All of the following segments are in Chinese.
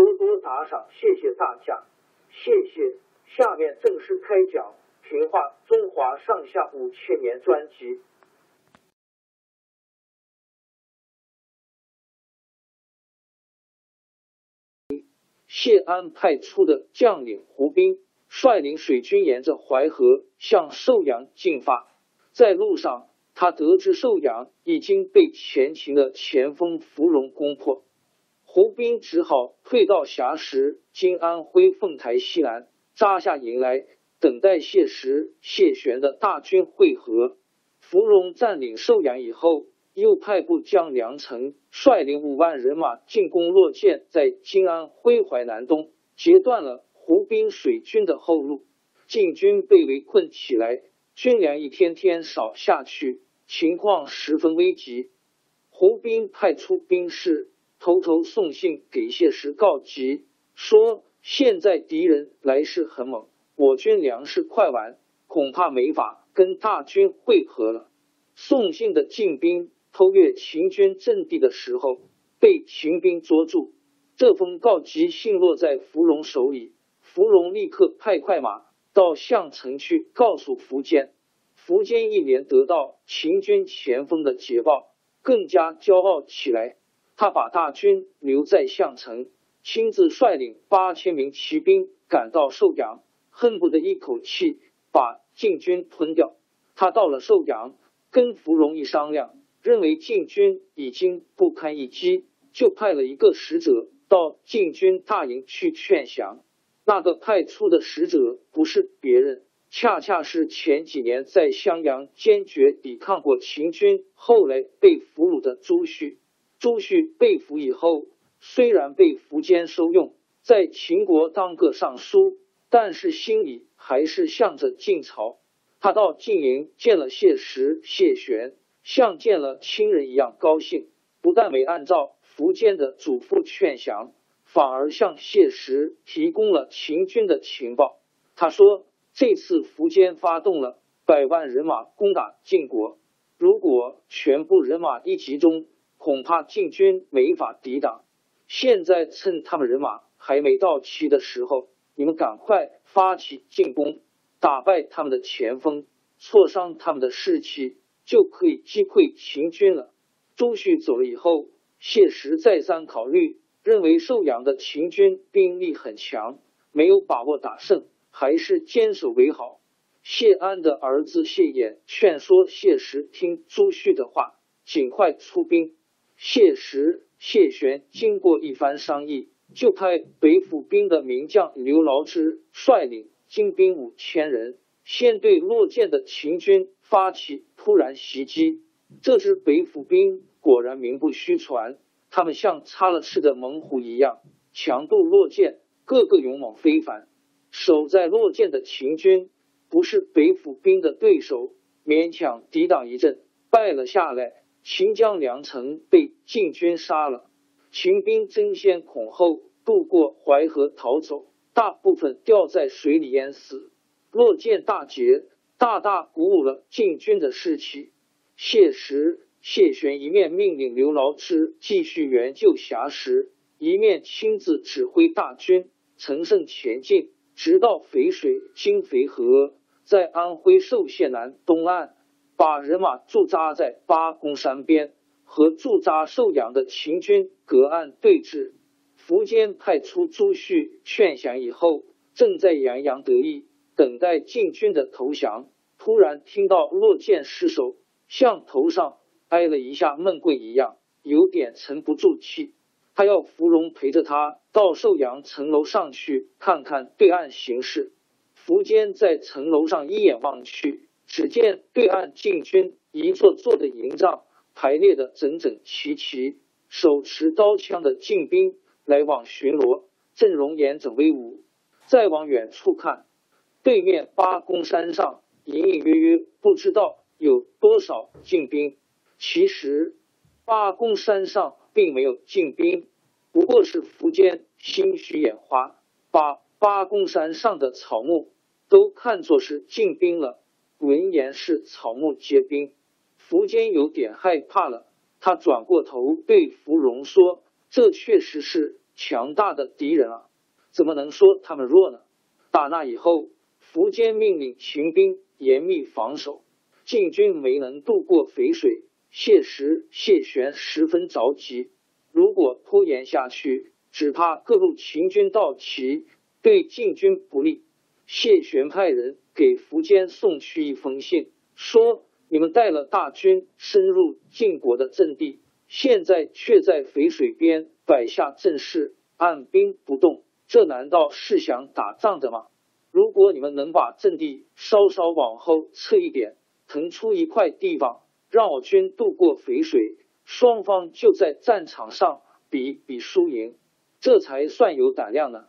多多打赏，谢谢大家，谢谢。下面正式开讲《评话中华上下五千年》专辑。谢安派出的将领胡斌率领水军沿着淮河向寿阳进发，在路上，他得知寿阳已经被前秦的前锋芙蓉攻破。胡兵只好退到峡石（今安徽凤台西南）扎下营来，等待谢石、谢玄的大军会合。芙蓉占领寿阳以后，又派部将梁成率领五万人马进攻洛涧，在金安徽淮南东截断了胡兵水军的后路。晋军被围困起来，军粮一天天少下去，情况十分危急。胡兵派出兵士。偷偷送信给谢石告急，说现在敌人来势很猛，我军粮食快完，恐怕没法跟大军会合了。送信的晋兵偷越秦军阵地的时候，被秦兵捉住。这封告急信落在芙蓉手里，芙蓉立刻派快马到项城去告诉苻坚。苻坚一连得到秦军前锋的捷报，更加骄傲起来。他把大军留在项城，亲自率领八千名骑兵赶到寿阳，恨不得一口气把晋军吞掉。他到了寿阳，跟芙蓉一商量，认为晋军已经不堪一击，就派了一个使者到晋军大营去劝降。那个派出的使者不是别人，恰恰是前几年在襄阳坚决抵抗过秦军，后来被俘虏的朱旭。朱旭被俘以后，虽然被苻坚收用，在秦国当个尚书，但是心里还是向着晋朝。他到晋营见了谢石、谢玄，像见了亲人一样高兴。不但没按照苻坚的嘱咐劝降，反而向谢石提供了秦军的情报。他说：“这次苻坚发动了百万人马攻打晋国，如果全部人马一集中。”恐怕晋军没法抵挡。现在趁他们人马还没到齐的时候，你们赶快发起进攻，打败他们的前锋，挫伤他们的士气，就可以击溃秦军了。朱旭走了以后，谢石再三考虑，认为寿阳的秦军兵力很强，没有把握打胜，还是坚守为好。谢安的儿子谢衍劝说谢石听朱旭的话，尽快出兵。谢石、谢玄经过一番商议，就派北府兵的名将刘牢之率领精兵五千人，先对落涧的秦军发起突然袭击。这支北府兵果然名不虚传，他们像插了翅的猛虎一样，强渡落涧，个个勇猛非凡。守在落涧的秦军不是北府兵的对手，勉强抵挡一阵，败了下来。秦将梁成被晋军杀了，秦兵争先恐后渡过淮河逃走，大部分掉在水里淹死。落见大捷，大大鼓舞了晋军的士气。谢石、谢玄一面命令刘牢之继续援救峡石，一面亲自指挥大军乘胜前进，直到淝水经淝河，在安徽寿县南东岸，把人马驻扎在八公山边，和驻扎寿阳的秦军隔岸对峙。苻坚派出朱旭劝降以后，正在洋洋得意。等待晋军的投降，突然听到落箭失手，像头上挨了一下闷棍一样，有点沉不住气。他要芙蓉陪着他到寿阳城楼上去看看对岸形势。苻坚在城楼上一眼望去，只见对岸进军一座座的营帐排列的整整齐齐，手持刀枪的禁兵来往巡逻，阵容严整威武。再往远处看。对面八公山上隐隐约约不知道有多少禁兵。其实八公山上并没有禁兵，不过是苻坚心虚眼花，把八公山上的草木都看作是禁兵了。闻言是草木皆兵，苻坚有点害怕了。他转过头对芙蓉说：“这确实是强大的敌人啊，怎么能说他们弱呢？”打那以后。苻坚命令秦兵严密防守，晋军没能渡过淝水。谢石、谢玄十分着急，如果拖延下去，只怕各路秦军到齐，对晋军不利。谢玄派人给苻坚送去一封信，说：“你们带了大军深入晋国的阵地，现在却在淝水边摆下阵势，按兵不动，这难道是想打仗的吗？”如果你们能把阵地稍稍往后撤一点，腾出一块地方，让我军渡过淝水，双方就在战场上比比输赢，这才算有胆量呢。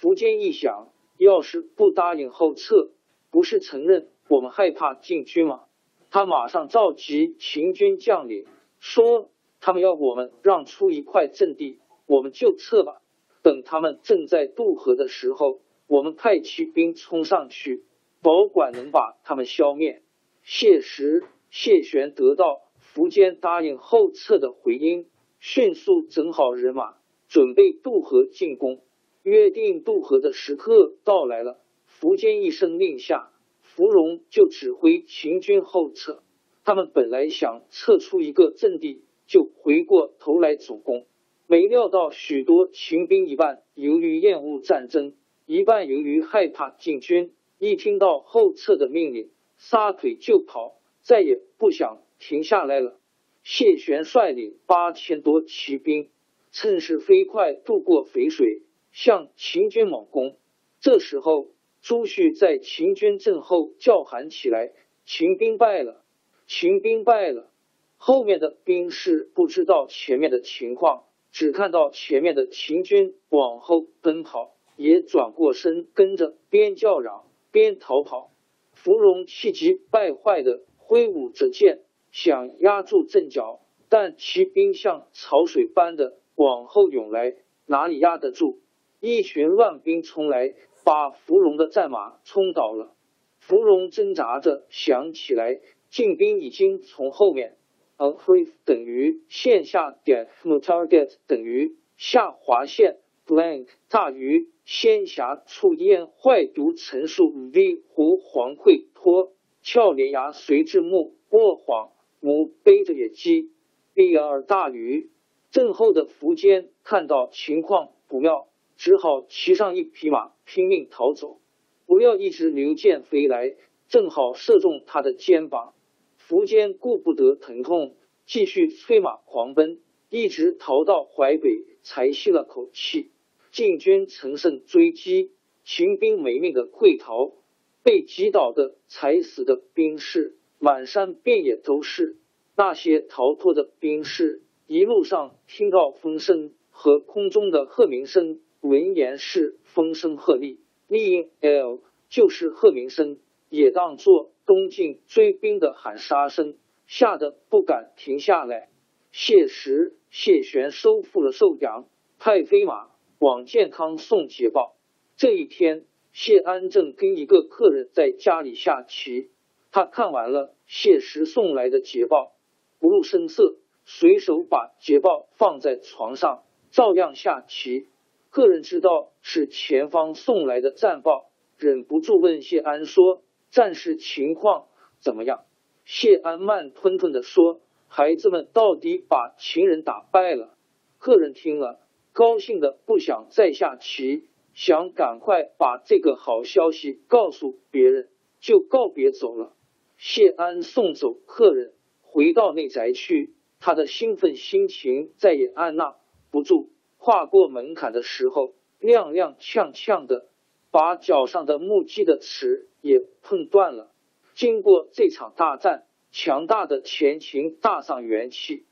苻坚一想，要是不答应后撤，不是承认我们害怕进军吗？他马上召集秦军将领，说他们要我们让出一块阵地，我们就撤吧。等他们正在渡河的时候。我们派骑兵冲上去，保管能把他们消灭。谢石、谢玄得到苻坚答应后撤的回音，迅速整好人马，准备渡河进攻。约定渡河的时刻到来了，苻坚一声令下，芙蓉就指挥秦军后撤。他们本来想撤出一个阵地，就回过头来主攻，没料到许多秦兵一半由于厌恶战争。一半由于害怕进军，一听到后撤的命令，撒腿就跑，再也不想停下来了。谢玄率领八千多骑兵，趁势飞快渡过淝水，向秦军猛攻。这时候，朱旭在秦军阵后叫喊起来：“秦兵败了！秦兵败了！”后面的兵士不知道前面的情况，只看到前面的秦军往后奔跑。也转过身，跟着边叫嚷边逃跑。芙蓉气急败坏的挥舞着剑，想压住阵脚，但骑兵像潮水般的往后涌来，哪里压得住？一群乱兵冲来，把芙蓉的战马冲倒了。芙蓉挣扎着想起来，进兵已经从后面。而 f 等于线下点 target 等于下划线 blank 大于。仙侠触烟坏毒陈述 v 胡黄溃脱俏连牙随之木卧晃母背着野鸡 b 二大于阵后的苻坚看到情况不妙，只好骑上一匹马拼命逃走。不料一支流箭飞来，正好射中他的肩膀。苻坚顾不得疼痛，继续催马狂奔，一直逃到淮北，才吸了口气。晋军乘胜追击，秦兵没命的溃逃，被击倒的、踩死的兵士满山遍野都是。那些逃脱的兵士一路上听到风声和空中的鹤鸣声，闻言是风声鹤唳，丽音 l 就是鹤鸣声，也当作东晋追兵的喊杀声，吓得不敢停下来。谢石、谢玄收复了寿阳，派飞马。往健康送捷报，这一天，谢安正跟一个客人在家里下棋，他看完了谢石送来的捷报，不露声色，随手把捷报放在床上，照样下棋。客人知道是前方送来的战报，忍不住问谢安说：“战事情况怎么样？”谢安慢吞吞的说：“孩子们到底把秦人打败了。”客人听了，高兴的不想再下棋。想赶快把这个好消息告诉别人，就告别走了。谢安送走客人，回到内宅去，他的兴奋心情再也按捺不住。跨过门槛的时候，踉踉跄跄的，把脚上的木屐的齿也碰断了。经过这场大战，强大的前秦大丧元气，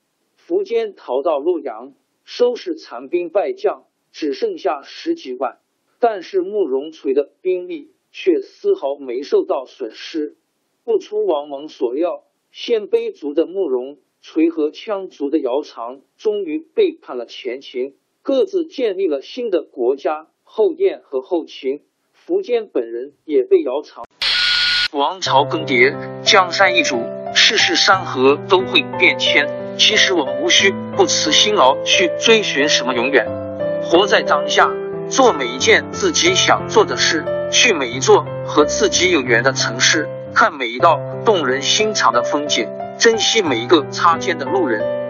苻坚逃到洛阳，收拾残兵败将，只剩下十几万。但是慕容垂的兵力却丝毫没受到损失。不出王蒙所料，鲜卑族的慕容垂和羌族的姚苌终于背叛了前秦，各自建立了新的国家后燕和后秦。苻坚本人也被姚苌。王朝更迭，江山易主，世事山河都会变迁。其实我们无需不辞辛劳去追寻什么永远，活在当下。做每一件自己想做的事，去每一座和自己有缘的城市，看每一道动人心肠的风景，珍惜每一个擦肩的路人。